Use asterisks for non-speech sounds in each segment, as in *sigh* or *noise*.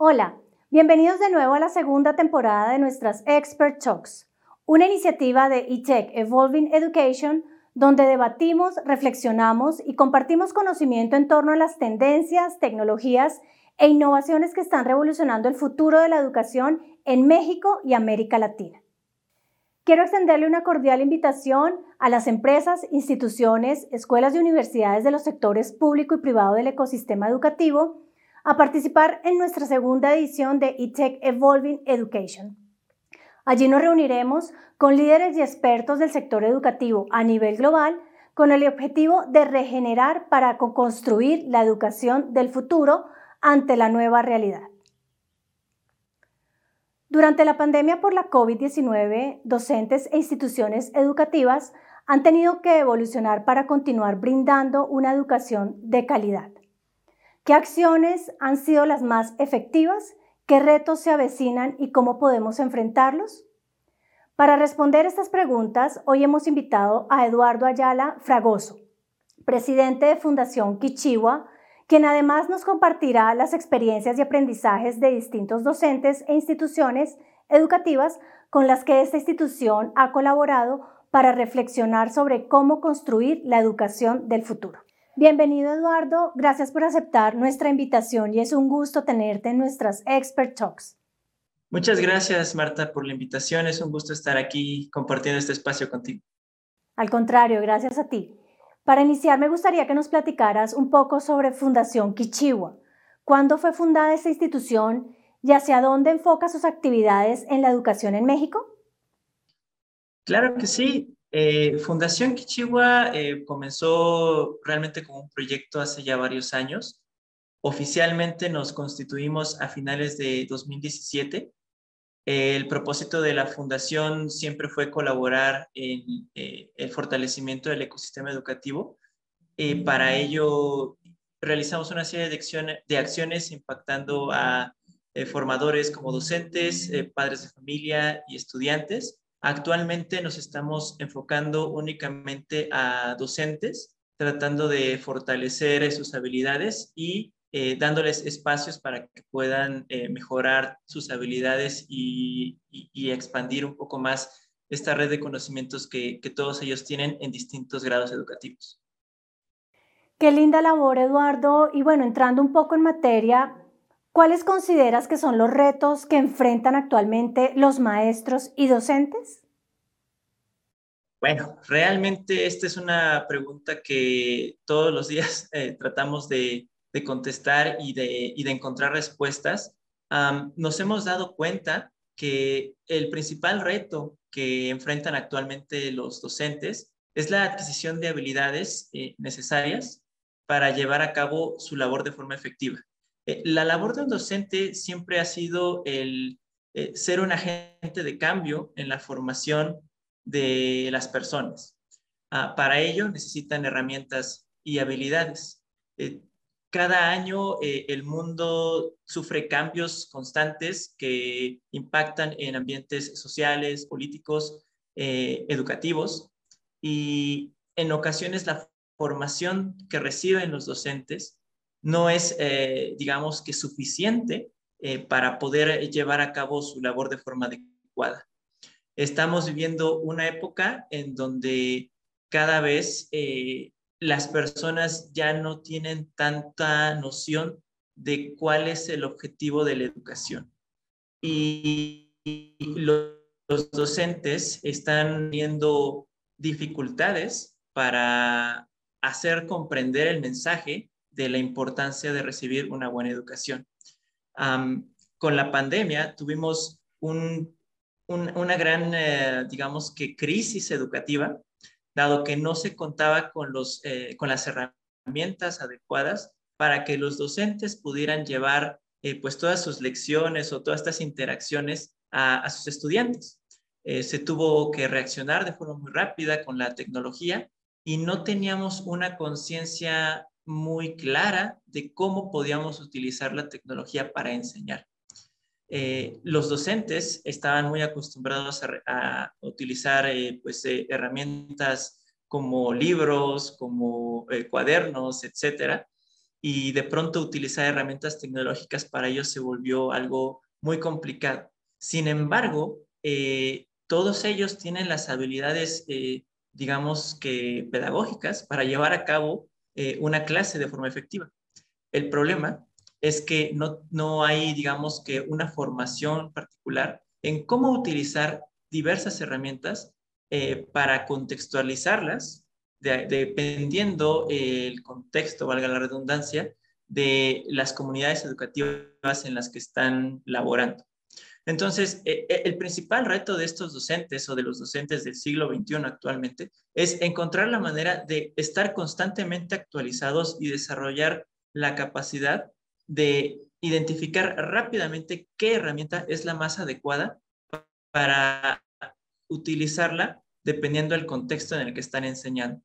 Hola, bienvenidos de nuevo a la segunda temporada de nuestras Expert Talks, una iniciativa de eTech Evolving Education donde debatimos, reflexionamos y compartimos conocimiento en torno a las tendencias, tecnologías e innovaciones que están revolucionando el futuro de la educación en México y América Latina. Quiero extenderle una cordial invitación a las empresas, instituciones, escuelas y universidades de los sectores público y privado del ecosistema educativo a participar en nuestra segunda edición de eTech Evolving Education. Allí nos reuniremos con líderes y expertos del sector educativo a nivel global con el objetivo de regenerar para construir la educación del futuro ante la nueva realidad. Durante la pandemia por la COVID-19, docentes e instituciones educativas han tenido que evolucionar para continuar brindando una educación de calidad. ¿Qué acciones han sido las más efectivas? ¿Qué retos se avecinan y cómo podemos enfrentarlos? Para responder estas preguntas, hoy hemos invitado a Eduardo Ayala Fragoso, presidente de Fundación Kichiwa, quien además nos compartirá las experiencias y aprendizajes de distintos docentes e instituciones educativas con las que esta institución ha colaborado para reflexionar sobre cómo construir la educación del futuro. Bienvenido Eduardo, gracias por aceptar nuestra invitación y es un gusto tenerte en nuestras Expert Talks. Muchas gracias Marta por la invitación, es un gusto estar aquí compartiendo este espacio contigo. Al contrario, gracias a ti. Para iniciar me gustaría que nos platicaras un poco sobre Fundación Kichiwa. ¿Cuándo fue fundada esta institución y hacia dónde enfoca sus actividades en la educación en México? Claro que sí. Eh, Fundación Kichiwa eh, comenzó realmente como un proyecto hace ya varios años. Oficialmente nos constituimos a finales de 2017. el propósito de la fundación siempre fue colaborar en eh, el fortalecimiento del ecosistema educativo. para ello realizamos una serie de, acciones, de acciones impactando a formadores como docentes, padres de familia y estudiantes Actualmente nos estamos enfocando únicamente a docentes, tratando de fortalecer sus habilidades y eh, dándoles espacios para que puedan eh, mejorar sus habilidades y, expandir un poco más esta red de conocimientos que, que todos ellos tienen en distintos grados educativos. Qué linda labor, Eduardo. Y bueno, entrando un poco en materia, ¿Cuáles consideras que son los retos que enfrentan actualmente los maestros y docentes? Bueno, realmente esta es una pregunta que todos los días *laughs* eh, tratamos de, contestar y de, encontrar respuestas. nos hemos dado cuenta que el principal reto que enfrentan actualmente los docentes es la adquisición de habilidades eh, necesarias para llevar a cabo su labor de forma efectiva. Eh, la labor de un docente siempre ha sido el eh, ser un agente de cambio en la formación de las personas. Ah, para ello necesitan herramientas y habilidades. Eh, cada año el mundo sufre cambios constantes que impactan en ambientes sociales, políticos, educativos y en ocasiones la formación que reciben los docentes no es, eh, digamos que suficiente eh, para poder llevar a cabo su labor de forma adecuada. Estamos viviendo una época en donde cada vez eh, las personas ya no tienen tanta noción de cuál es el objetivo de la educación. Y, los, los docentes están teniendo dificultades para hacer comprender el mensaje de la importancia de recibir una buena educación. con la pandemia tuvimos una gran, eh, digamos que, crisis educativa, dado que no se contaba con, los, eh, con las herramientas adecuadas para que los docentes pudieran llevar eh, pues todas sus lecciones o todas estas interacciones a, a sus estudiantes. se tuvo que reaccionar de forma muy rápida con la tecnología y no teníamos una conciencia muy clara de cómo podíamos utilizar la tecnología para enseñar. Eh, los docentes estaban muy acostumbrados a, utilizar eh, pues, eh, herramientas como libros, como cuadernos, etcétera, y de pronto utilizar herramientas tecnológicas para ellos se volvió algo muy complicado. Sin embargo, todos ellos tienen las habilidades, digamos que pedagógicas, para llevar a cabo eh, una clase de forma efectiva. El problema es que no, no hay, digamos que, una formación particular en cómo utilizar diversas herramientas para contextualizarlas dependiendo el contexto, valga la redundancia, de las comunidades educativas en las que están laborando. Entonces, e, e, el principal reto de estos docentes o de los docentes del siglo XXI actualmente es encontrar la manera de estar constantemente actualizados y desarrollar la capacidad de identificar rápidamente qué herramienta es la más adecuada para utilizarla dependiendo del contexto en el que están enseñando.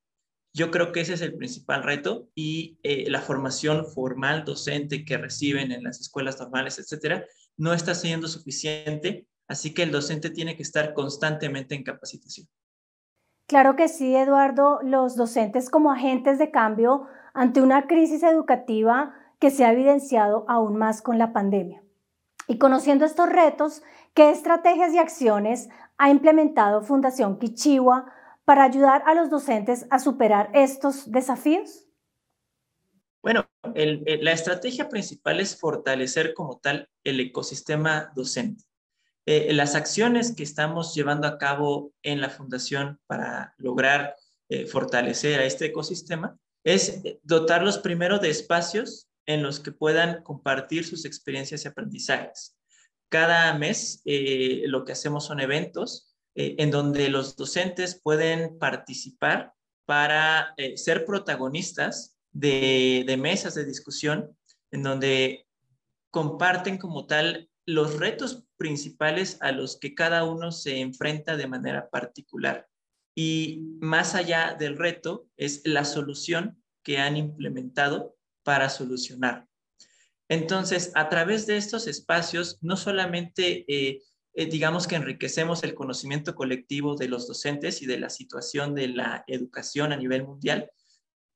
Yo creo que ese es el principal reto y eh, la formación formal docente que reciben en las escuelas normales, etcétera, no está siendo suficiente, así que el docente tiene que estar constantemente en capacitación. Claro que sí, Eduardo, los docentes como agentes de cambio ante una crisis educativa que se ha evidenciado aún más con la pandemia. Y conociendo estos retos, ¿qué estrategias y acciones ha implementado Fundación Kichiwa para ayudar a los docentes a superar estos desafíos? Bueno, la estrategia principal es fortalecer como tal el ecosistema docente. Eh, las acciones que estamos llevando a cabo en la fundación para lograr eh, fortalecer a este ecosistema es dotarlos primero de espacios en los que puedan compartir sus experiencias y aprendizajes. Cada mes eh, lo que hacemos son eventos eh, en donde los docentes pueden participar para eh, ser protagonistas de, mesas de discusión, en donde comparten como tal los retos principales a los que cada uno se enfrenta de manera particular. Y más allá del reto es la solución que han implementado para solucionar. Entonces, a través de estos espacios, no solamente eh, eh, digamos que enriquecemos el conocimiento colectivo de los docentes y de la situación de la educación a nivel mundial,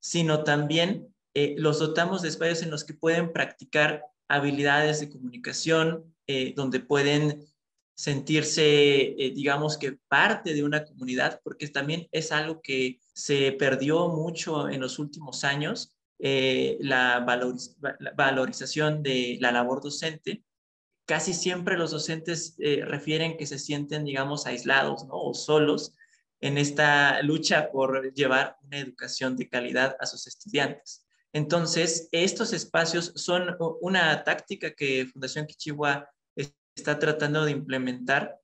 sino también eh, los dotamos de espacios en los que pueden practicar habilidades de comunicación, eh, donde pueden sentirse, digamos que parte de una comunidad, porque también es algo que se perdió mucho en los últimos años, la valorización de la labor docente casi siempre los docentes eh, refieren que se sienten, digamos, aislados ¿no? o solos en esta lucha por llevar una educación de calidad a sus estudiantes. Entonces, estos espacios son una táctica que Fundación Kichiwa está tratando de implementar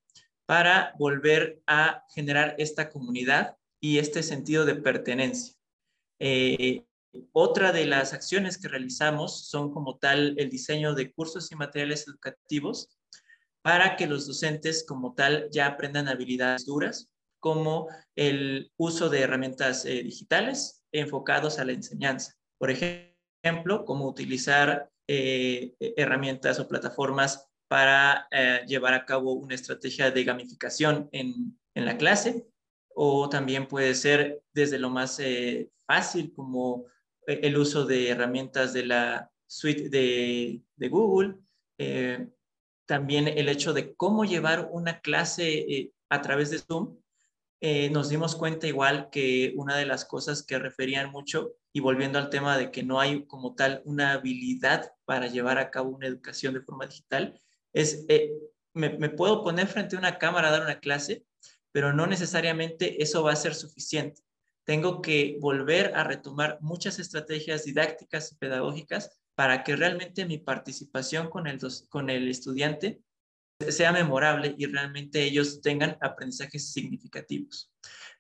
para volver a generar esta comunidad y este sentido de pertenencia. Eh, otra de las acciones que realizamos son como tal el diseño de cursos y materiales educativos para que los docentes como tal ya aprendan habilidades duras como el uso de herramientas eh, digitales enfocados a la enseñanza. Por ejemplo, cómo utilizar eh, herramientas o plataformas para eh, llevar a cabo una estrategia de gamificación en, en, la clase, o también puede ser desde lo más fácil como eh, el uso de herramientas de la suite de, Google, eh, también el hecho de cómo llevar una clase a través de Zoom, nos dimos cuenta igual que una de las cosas que referían mucho, y volviendo al tema de que no hay como tal una habilidad para llevar a cabo una educación de forma digital, es, me, me puedo poner frente a una cámara a dar una clase, pero no necesariamente eso va a ser suficiente. Tengo que volver a retomar muchas estrategias didácticas y pedagógicas para que realmente mi participación con el, con el estudiante sea memorable y realmente ellos tengan aprendizajes significativos.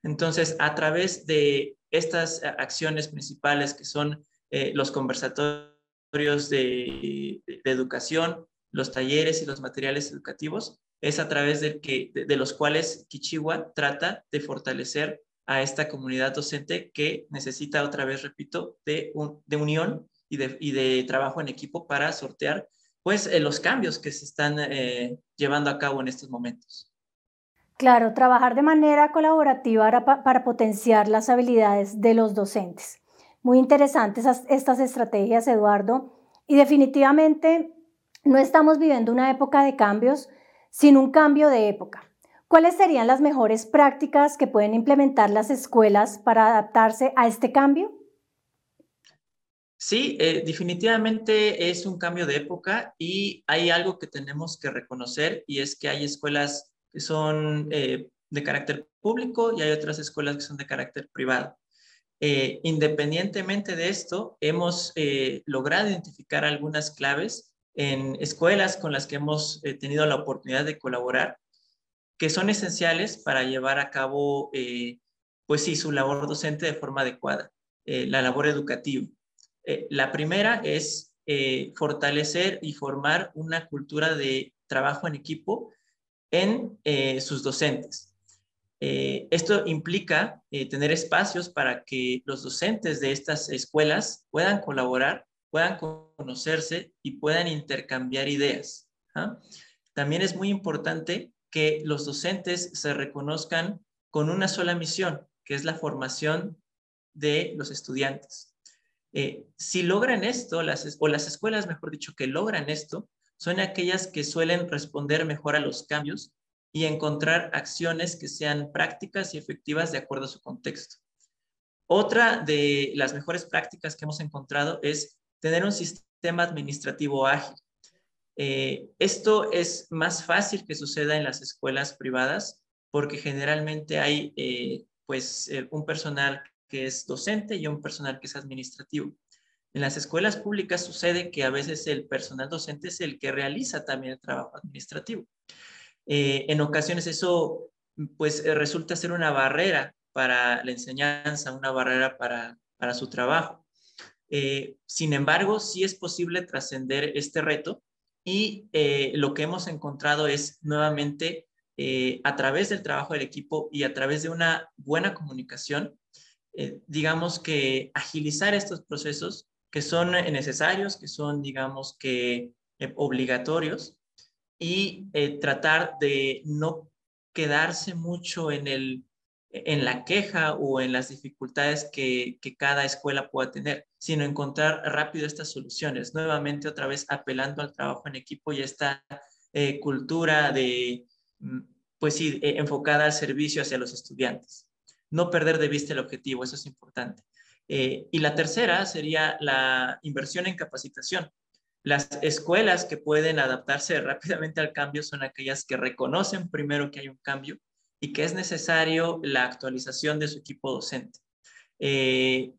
Entonces, a través de estas acciones principales que son eh, los conversatorios de, educación, los talleres y los materiales educativos, es a través de, los cuales Kichiwa trata de fortalecer a esta comunidad docente que necesita otra vez, repito, de, unión y de, trabajo en equipo para sortear pues eh, los cambios que se están eh, llevando a cabo en estos momentos. Claro, trabajar de manera colaborativa para, para potenciar las habilidades de los docentes. Muy interesantes estas estrategias, Eduardo. Y definitivamente no estamos viviendo una época de cambios, sino un cambio de época. ¿Cuáles serían las mejores prácticas que pueden implementar las escuelas para adaptarse a este cambio? Sí, eh, definitivamente es un cambio de época y hay algo que tenemos que reconocer y es que hay escuelas que son eh, de carácter público y hay otras escuelas que son de carácter privado. Eh, independientemente de esto, hemos logrado identificar algunas claves en escuelas con las que hemos tenido la oportunidad de colaborar que son esenciales para llevar a cabo, pues sí, su labor docente de forma adecuada, la labor educativa. Eh, la primera es eh, fortalecer y formar una cultura de trabajo en equipo en eh, sus docentes. esto implica tener espacios para que los docentes de estas escuelas puedan colaborar, puedan conocerse y puedan intercambiar ideas. ¿ah? También es muy importante que los docentes se reconozcan con una sola misión, que es la formación de los estudiantes. Eh, si logran esto, las, o las escuelas, mejor dicho, que logran esto, son aquellas que suelen responder mejor a los cambios y encontrar acciones que sean prácticas y efectivas de acuerdo a su contexto. Otra de las mejores prácticas que hemos encontrado es tener un sistema administrativo ágil. Eh, esto es más fácil que suceda en las escuelas privadas porque generalmente hay eh, pues un personal que es docente y un personal que es administrativo. En las escuelas públicas sucede que a veces el personal docente es el que realiza también el trabajo administrativo. Eh, en ocasiones eso pues eh, resulta ser una barrera para la enseñanza, una barrera para, para su trabajo. Eh, sin embargo, sí es posible trascender este reto y lo que hemos encontrado es nuevamente a través del trabajo del equipo y a través de una buena comunicación, eh, digamos que agilizar estos procesos que son eh, necesarios, que son, digamos que, eh, obligatorios y tratar de no quedarse mucho en, el, en la queja o en las dificultades que, que cada escuela pueda tener, sino encontrar rápido estas soluciones. Nuevamente, otra vez apelando al trabajo en equipo y esta cultura de, mm, pues sí, enfocada al servicio hacia los estudiantes no perder de vista el objetivo, eso es importante. Eh, y la tercera sería la inversión en capacitación. Las escuelas que pueden adaptarse rápidamente al cambio son aquellas que reconocen primero que hay un cambio y que es necesario la actualización de su equipo docente. Eh,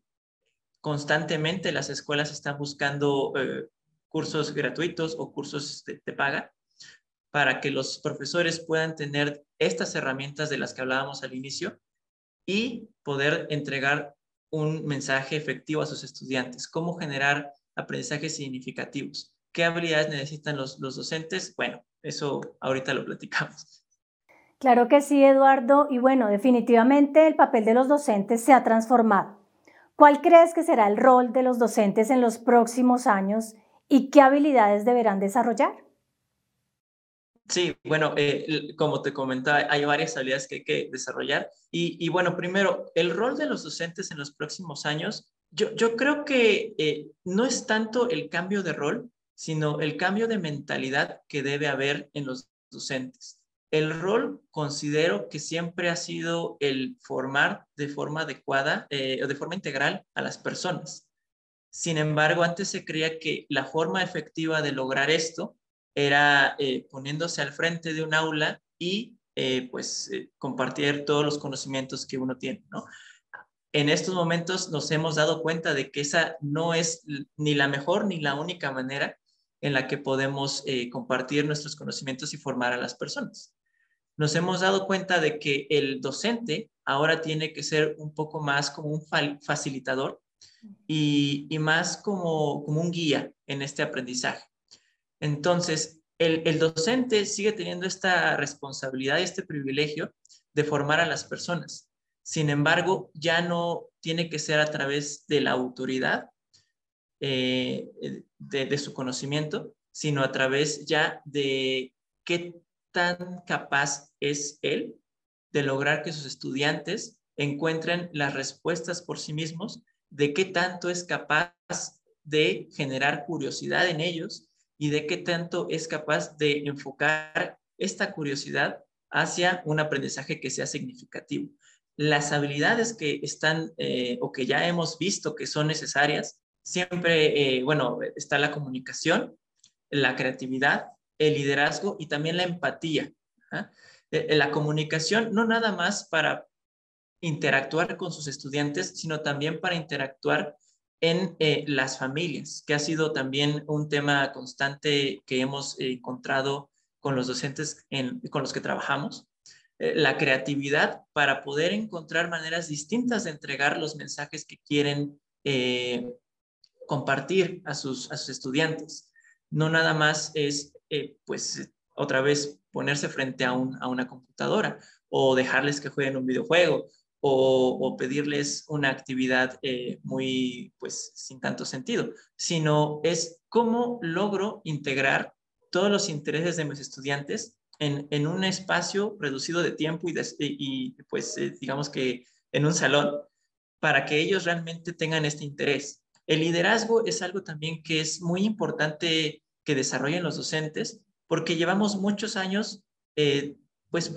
constantemente las escuelas están buscando eh, cursos gratuitos o cursos de, de paga para que los profesores puedan tener estas herramientas de las que hablábamos al inicio y poder entregar un mensaje efectivo a sus estudiantes. ¿Cómo generar aprendizajes significativos? ¿Qué habilidades necesitan los, los docentes? Bueno, eso ahorita lo platicamos. Claro que sí, Eduardo. Y bueno, definitivamente el papel de los docentes se ha transformado. ¿Cuál crees que será el rol de los docentes en los próximos años y qué habilidades deberán desarrollar? Sí, bueno, eh, como te comentaba, hay varias habilidades que hay que desarrollar. Y, bueno, primero, el rol de los docentes en los próximos años, yo, yo creo que eh, no es tanto el cambio de rol, sino el cambio de mentalidad que debe haber en los docentes. El rol considero que siempre ha sido el formar de forma adecuada eh, o de forma integral a las personas. Sin embargo, antes se creía que la forma efectiva de lograr esto era eh, poniéndose al frente de un aula y eh, pues eh, compartir todos los conocimientos que uno tiene, ¿no? En estos momentos nos hemos dado cuenta de que esa no es ni la mejor ni la única manera en la que podemos compartir nuestros conocimientos y formar a las personas. Nos hemos dado cuenta de que el docente ahora tiene que ser un poco más como un facilitador y, y más como, como un guía en este aprendizaje. Entonces, el, docente sigue teniendo esta responsabilidad y este privilegio de formar a las personas. Sin embargo, ya no tiene que ser a través de la autoridad eh, de, su conocimiento, sino a través ya de qué tan capaz es él de lograr que sus estudiantes encuentren las respuestas por sí mismos de qué tanto es capaz de generar curiosidad en ellos y de qué tanto es capaz de enfocar esta curiosidad hacia un aprendizaje que sea significativo. Las habilidades que están eh, o que ya hemos visto que son necesarias, siempre, eh, bueno, está la comunicación, la creatividad, el liderazgo y también la empatía. ¿ah? Eh, la comunicación no nada más para interactuar con sus estudiantes, sino también para interactuar en eh, las familias, que ha sido también un tema constante que hemos encontrado con los docentes con los que trabajamos. Eh, la creatividad para poder encontrar maneras distintas de entregar los mensajes que quieren eh, compartir a sus, a sus estudiantes. No nada más es, pues, otra vez ponerse frente a, a una computadora o dejarles que jueguen un videojuego o, pedirles una actividad eh, muy, pues, sin tanto sentido, sino es cómo logro integrar todos los intereses de mis estudiantes en, en un espacio reducido de tiempo y, y pues, eh, digamos que en un salón, para que ellos realmente tengan este interés. El liderazgo es algo también que es muy importante que desarrollen los docentes, porque llevamos muchos años, eh, pues,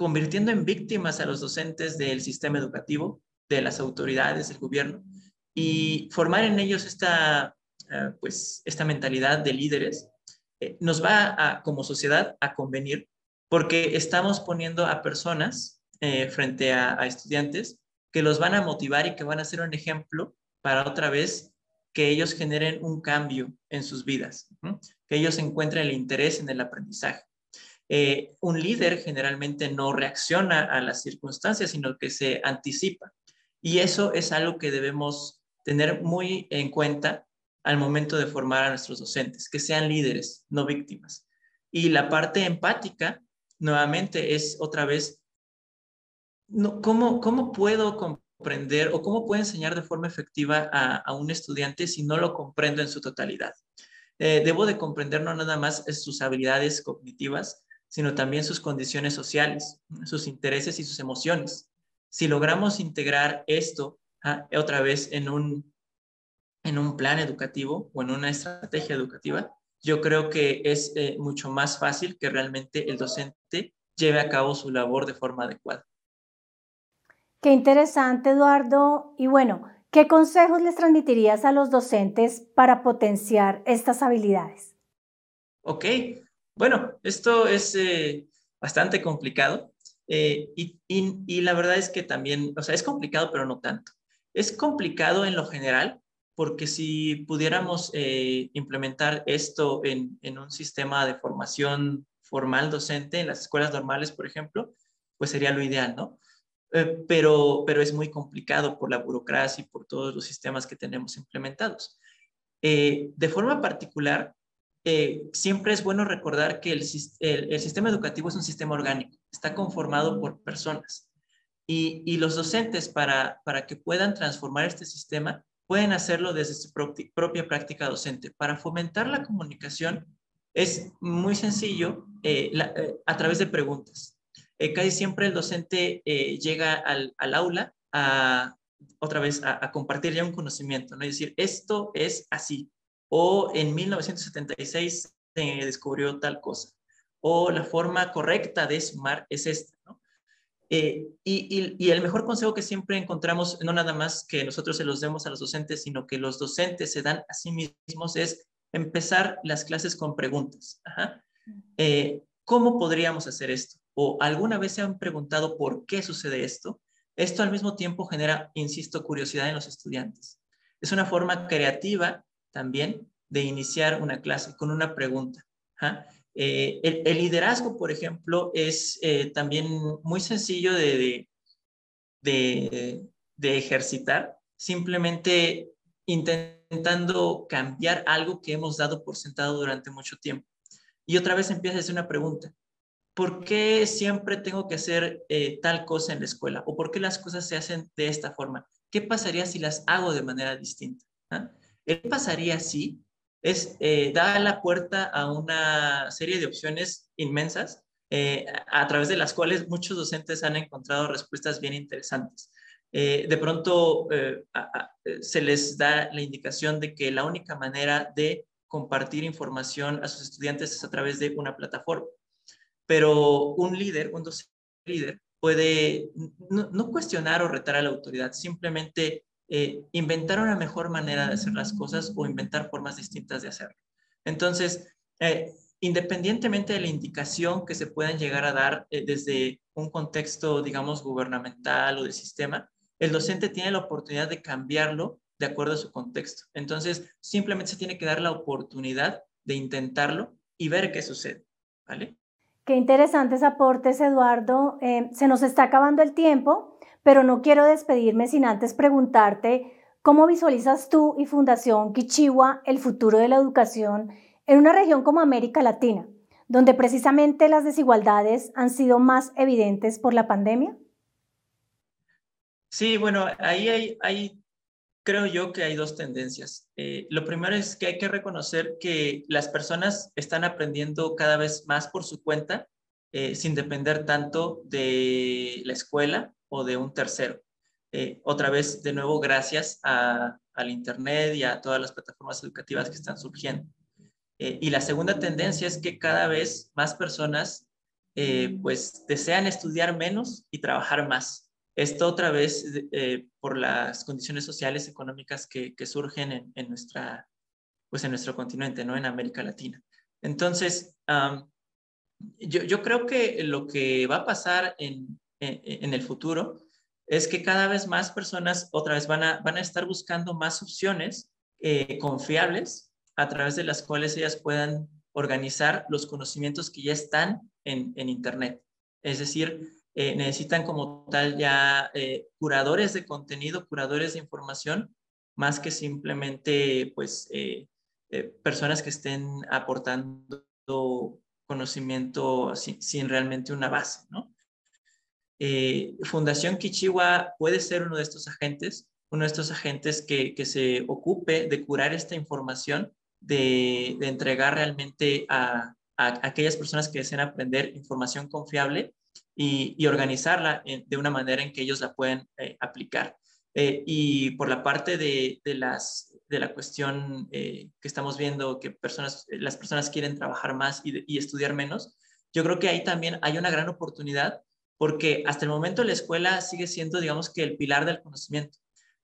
convirtiendo en víctimas a los docentes del sistema educativo, de las autoridades, del gobierno, y formar en ellos esta, eh, pues, esta mentalidad de líderes eh, nos va a, como sociedad a convenir porque estamos poniendo a personas eh, frente a, estudiantes que los van a motivar y que van a ser un ejemplo para otra vez que ellos generen un cambio en sus vidas, que ellos encuentren el interés en el aprendizaje. Eh, un líder generalmente no reacciona a las circunstancias, sino que se anticipa. Y eso es algo que debemos tener muy en cuenta al momento de formar a nuestros docentes, que sean líderes, no víctimas. Y la parte empática, nuevamente, es otra vez, ¿cómo, ¿cómo puedo comprender o cómo puedo enseñar de forma efectiva a, un estudiante si no lo comprendo en su totalidad? Eh, debo de comprender no nada más sus habilidades cognitivas, sino también sus condiciones sociales, sus intereses y sus emociones. Si logramos integrar esto ah, otra vez en un, en un plan educativo o en una estrategia educativa, yo creo que es eh, mucho más fácil que realmente el docente lleve a cabo su labor de forma adecuada. Qué interesante, Eduardo. Y bueno, ¿qué consejos les transmitirías a los docentes para potenciar estas habilidades? Ok, bueno, esto es eh, bastante complicado eh, y, la verdad es que también, o sea, es complicado, pero no tanto. Es complicado en lo general porque si pudiéramos eh, implementar esto en, un sistema de formación formal docente en las escuelas normales, por ejemplo, pues sería lo ideal, ¿no? pero, pero es muy complicado por la burocracia y por todos los sistemas que tenemos implementados. de forma particular, eh, siempre es bueno recordar que el, sistema educativo es un sistema orgánico, está conformado por personas. Y, los docentes, para, que puedan transformar este sistema, pueden hacerlo desde su propia práctica docente. Para fomentar la comunicación es muy sencillo eh, eh, a través de preguntas. casi siempre el docente llega al, aula a, otra vez, a, compartir ya un conocimiento, ¿no? Es decir, esto es así, o en 1976 se descubrió tal cosa, o la forma correcta de sumar es esta. Eh, y, el mejor consejo que siempre encontramos, no nada más que nosotros se los demos a los docentes, sino que los docentes se dan a sí mismos, es empezar las clases con preguntas. Eh, ¿Cómo podríamos hacer esto? ¿O alguna vez se han preguntado por qué sucede esto? Esto al mismo tiempo genera, insisto, curiosidad en los estudiantes. Es una forma creativa también de iniciar una clase con una pregunta. Eh, el, liderazgo, por ejemplo, es eh, también muy sencillo de, de, de, ejercitar, simplemente intentando cambiar algo que hemos dado por sentado durante mucho tiempo. Y otra vez empieza a hacer una pregunta. ¿Por qué siempre tengo que hacer eh, tal cosa en la escuela? ¿O por qué las cosas se hacen de esta forma? ¿Qué pasaría si las hago de manera distinta? ¿Ah? ¿Qué pasaría si es eh, dar la puerta a una serie de opciones inmensas eh, a través de las cuales muchos docentes han encontrado respuestas bien interesantes? eh, de pronto se les da la indicación de que la única manera de compartir información a sus estudiantes es a través de una plataforma. Pero un líder, un docente líder, puede no, cuestionar o retar a la autoridad, simplemente eh, inventar una mejor manera de hacer las cosas o inventar formas distintas de hacerlo. Entonces, eh, independientemente de la indicación que se puedan llegar a dar eh, desde un contexto, digamos, gubernamental o de sistema, el docente tiene la oportunidad de cambiarlo de acuerdo a su contexto. Entonces, simplemente se tiene que dar la oportunidad de intentarlo y ver qué sucede, ¿vale? Qué interesantes aportes, Eduardo. Eh, se nos está acabando el tiempo, pero no quiero despedirme sin antes preguntarte cómo visualizas tú y Fundación Kichiwa el futuro de la educación en una región como América Latina, donde precisamente las desigualdades han sido más evidentes por la pandemia. Sí, bueno, ahí hay, hay creo yo que hay dos tendencias. Eh, lo primero es que hay que reconocer que las personas están aprendiendo cada vez más por su cuenta, eh, sin depender tanto de la escuela o de un tercero. Eh, otra vez, de nuevo, gracias al Internet y a todas las plataformas educativas que están surgiendo. y la segunda tendencia es que cada vez más personas pues desean estudiar menos y trabajar más. Esto otra vez eh, por las condiciones sociales, económicas que, surgen en, nuestra, pues en nuestro continente, ¿no? En América Latina. Entonces, yo, creo que lo que va a pasar en, el futuro es que cada vez más personas otra vez van a, van a estar buscando más opciones eh, confiables a través de las cuales ellas puedan organizar los conocimientos que ya están en, en Internet. Es decir, eh, necesitan como tal ya eh, curadores de contenido, curadores de información, más que simplemente pues eh, personas que estén aportando conocimiento sin, realmente una base, ¿no? Fundación Kichiwa puede ser uno de estos agentes, uno de estos agentes que, se ocupe de curar esta información, de, entregar realmente a, a, aquellas personas que deseen aprender información confiable y, organizarla de una manera en que ellos la pueden eh, aplicar. Eh, y por la parte de, de, las, de la cuestión eh, que estamos viendo, que personas, las personas quieren trabajar más y, y, estudiar menos, yo creo que ahí también hay una gran oportunidad porque hasta el momento la escuela sigue siendo, digamos que, el pilar del conocimiento,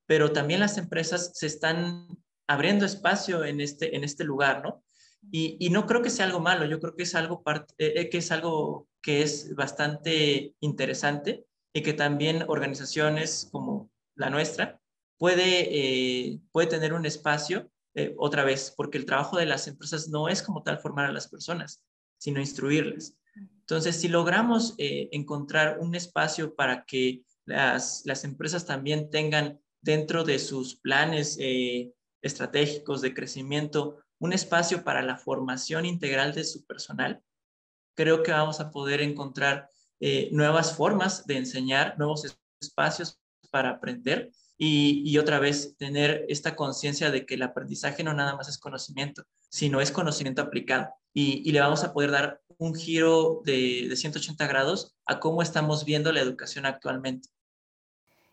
pero también las empresas se están abriendo espacio en este, en este lugar, ¿no? Y, no creo que sea algo malo, yo creo que es algo, parte, que es algo que es bastante interesante y que también organizaciones como la nuestra puede, eh, puede tener un espacio eh, otra vez, porque el trabajo de las empresas no es como tal formar a las personas, sino instruirles. Entonces, si logramos eh, encontrar un espacio para que las, las, empresas también tengan dentro de sus planes estratégicos de crecimiento un espacio para la formación integral de su personal, creo que vamos a poder encontrar eh, nuevas formas de enseñar, nuevos espacios para aprender y, otra vez tener esta conciencia de que el aprendizaje no nada más es conocimiento, sino es conocimiento aplicado. Y, le vamos a poder dar un giro de, de 180 grados a cómo estamos viendo la educación actualmente.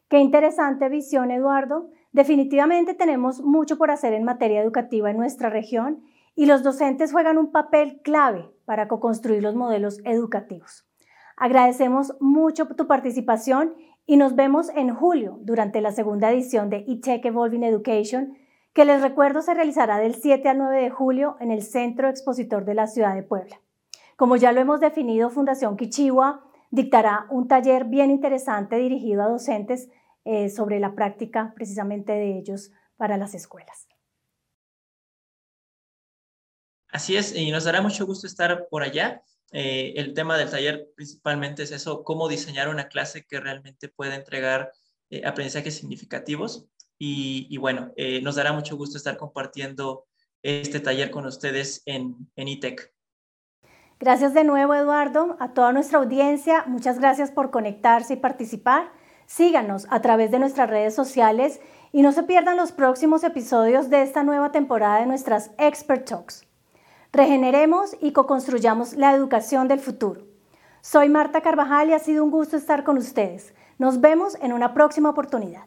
Qué interesante visión, Eduardo. Definitivamente tenemos mucho por hacer en materia educativa en nuestra región y los docentes juegan un papel clave para co-construir los modelos educativos. Agradecemos mucho tu participación y nos vemos en julio durante la segunda edición de eTech Evolving Education, que les recuerdo se realizará del 7 al 9 de julio en el Centro Expositor de la Ciudad de Puebla. Como ya lo hemos definido, Fundación Kichiwa dictará un taller bien interesante dirigido a docentes eh, sobre la práctica precisamente de ellos para las escuelas. Así es, y nos dará mucho gusto estar por allá. Eh, el tema del taller principalmente es eso, cómo diseñar una clase que realmente pueda entregar eh, aprendizajes significativos. Y, bueno, nos dará mucho gusto estar compartiendo este taller con ustedes en, en ITEC. Gracias de nuevo, Eduardo. A toda nuestra audiencia, muchas gracias por conectarse y participar. Síganos a través de nuestras redes sociales y no se pierdan los próximos episodios de esta nueva temporada de nuestras Expert Talks. Regeneremos y co-construyamos la educación del futuro. Soy Marta Carvajal y ha sido un gusto estar con ustedes. Nos vemos en una próxima oportunidad.